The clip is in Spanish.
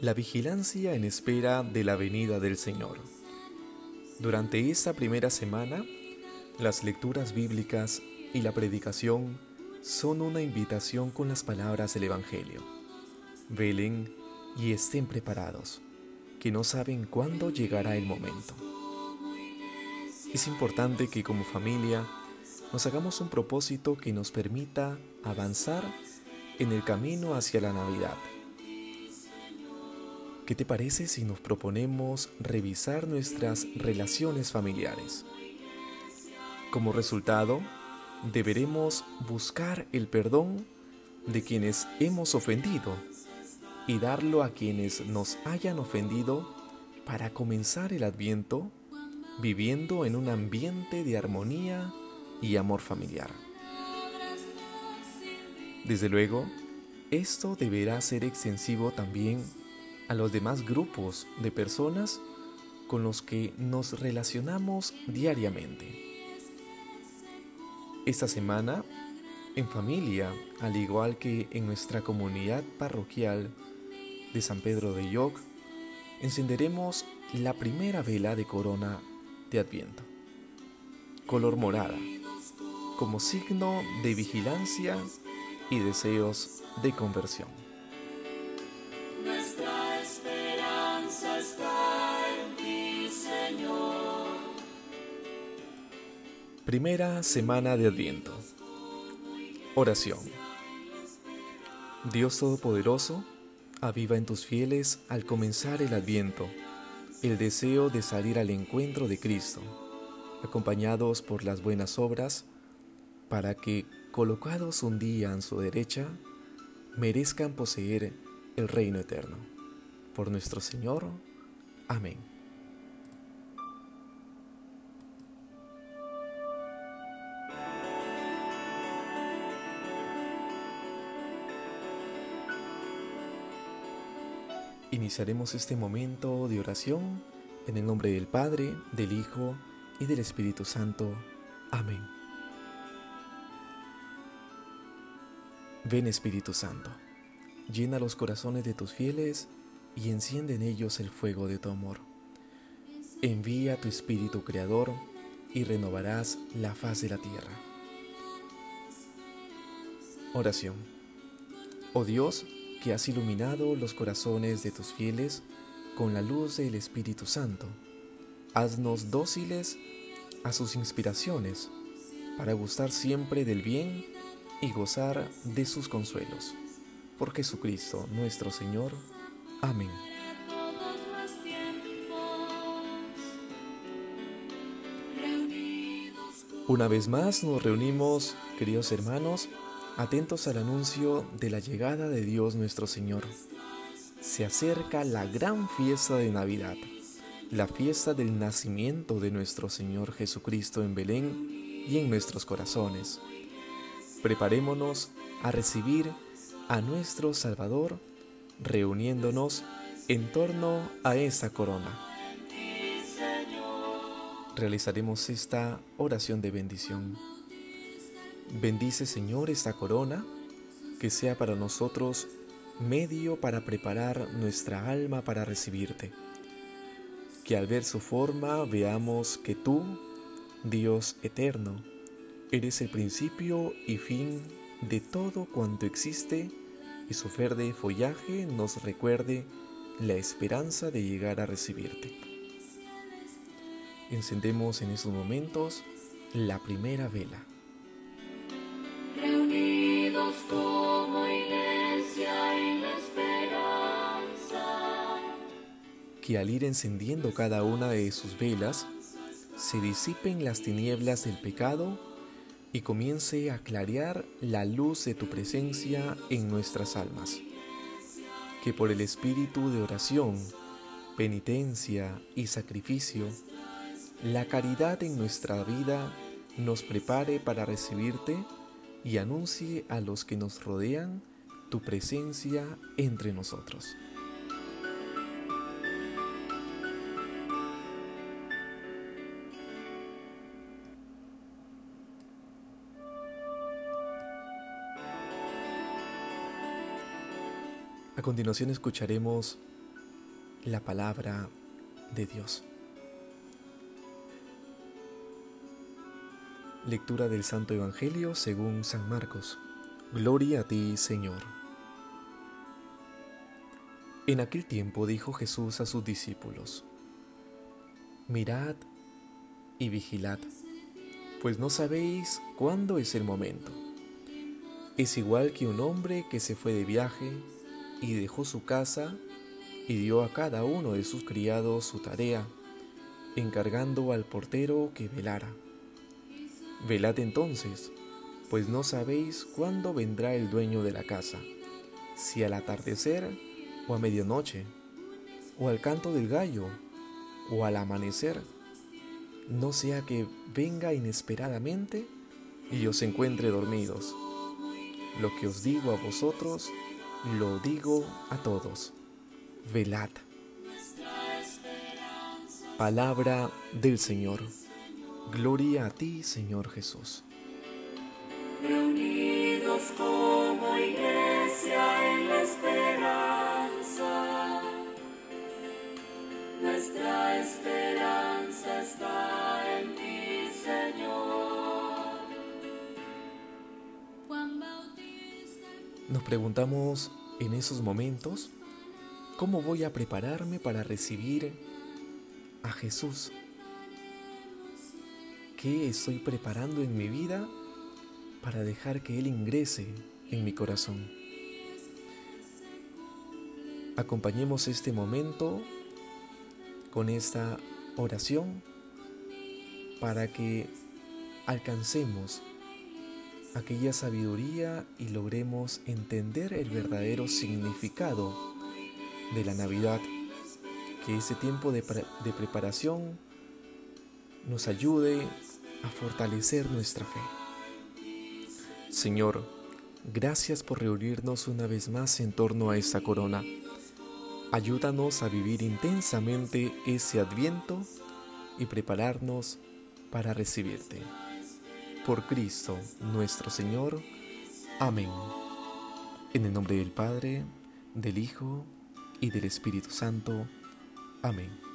La vigilancia en espera de la venida del Señor. Durante esta primera semana, las lecturas bíblicas y la predicación son una invitación con las palabras del Evangelio. Velen y estén preparados, que no saben cuándo llegará el momento. Es importante que como familia nos hagamos un propósito que nos permita avanzar en el camino hacia la Navidad ¿Qué te parece si nos proponemos revisar nuestras relaciones familiares? Como resultado, deberemos buscar el perdón de quienes hemos ofendido y darlo a quienes nos hayan ofendido para comenzar el adviento viviendo en un ambiente de armonía y amor familiar. Desde luego, esto deberá ser extensivo también a los demás grupos de personas con los que nos relacionamos diariamente. Esta semana, en familia, al igual que en nuestra comunidad parroquial de San Pedro de Yoc, encenderemos la primera vela de corona de Adviento, color morada, como signo de vigilancia y deseos de conversión. Primera semana de Adviento. Oración. Dios Todopoderoso, aviva en tus fieles al comenzar el Adviento el deseo de salir al encuentro de Cristo, acompañados por las buenas obras, para que, colocados un día en su derecha, merezcan poseer el reino eterno. Por nuestro Señor. Amén. Iniciaremos este momento de oración en el nombre del Padre, del Hijo y del Espíritu Santo. Amén. Ven Espíritu Santo, llena los corazones de tus fieles y enciende en ellos el fuego de tu amor. Envía tu Espíritu Creador y renovarás la faz de la tierra. Oración. Oh Dios, que has iluminado los corazones de tus fieles con la luz del Espíritu Santo. Haznos dóciles a sus inspiraciones para gustar siempre del bien y gozar de sus consuelos. Por Jesucristo nuestro Señor. Amén. Una vez más nos reunimos, queridos hermanos, atentos al anuncio de la llegada de Dios nuestro Señor. Se acerca la gran fiesta de Navidad, la fiesta del nacimiento de nuestro Señor Jesucristo en Belén y en nuestros corazones. Preparémonos a recibir a nuestro Salvador reuniéndonos en torno a esa corona. Realizaremos esta oración de bendición. Bendice Señor esta corona, que sea para nosotros medio para preparar nuestra alma para recibirte. Que al ver su forma veamos que tú, Dios eterno, eres el principio y fin de todo cuanto existe y su verde follaje nos recuerde la esperanza de llegar a recibirte. Encendemos en esos momentos la primera vela Que al ir encendiendo cada una de sus velas, se disipen las tinieblas del pecado y comience a clarear la luz de tu presencia en nuestras almas. Que por el espíritu de oración, penitencia y sacrificio, la caridad en nuestra vida nos prepare para recibirte y anuncie a los que nos rodean tu presencia entre nosotros. A continuación escucharemos la palabra de Dios. Lectura del Santo Evangelio según San Marcos. Gloria a ti, Señor. En aquel tiempo dijo Jesús a sus discípulos, Mirad y vigilad, pues no sabéis cuándo es el momento. Es igual que un hombre que se fue de viaje y dejó su casa y dio a cada uno de sus criados su tarea, encargando al portero que velara. Velad entonces, pues no sabéis cuándo vendrá el dueño de la casa, si al atardecer o a medianoche, o al canto del gallo, o al amanecer, no sea que venga inesperadamente y os encuentre dormidos. Lo que os digo a vosotros, lo digo a todos. Velad. Palabra del Señor. Gloria a ti, Señor Jesús. Reunidos como iglesia en la esperanza, nuestra esperanza está en ti, Señor. Nos preguntamos en esos momentos, ¿cómo voy a prepararme para recibir a Jesús? ¿Qué estoy preparando en mi vida para dejar que Él ingrese en mi corazón? Acompañemos este momento con esta oración para que alcancemos aquella sabiduría y logremos entender el verdadero significado de la Navidad, que ese tiempo de, de preparación nos ayude a fortalecer nuestra fe. Señor, gracias por reunirnos una vez más en torno a esta corona. Ayúdanos a vivir intensamente ese adviento y prepararnos para recibirte por Cristo nuestro Señor. Amén. En el nombre del Padre, del Hijo y del Espíritu Santo. Amén.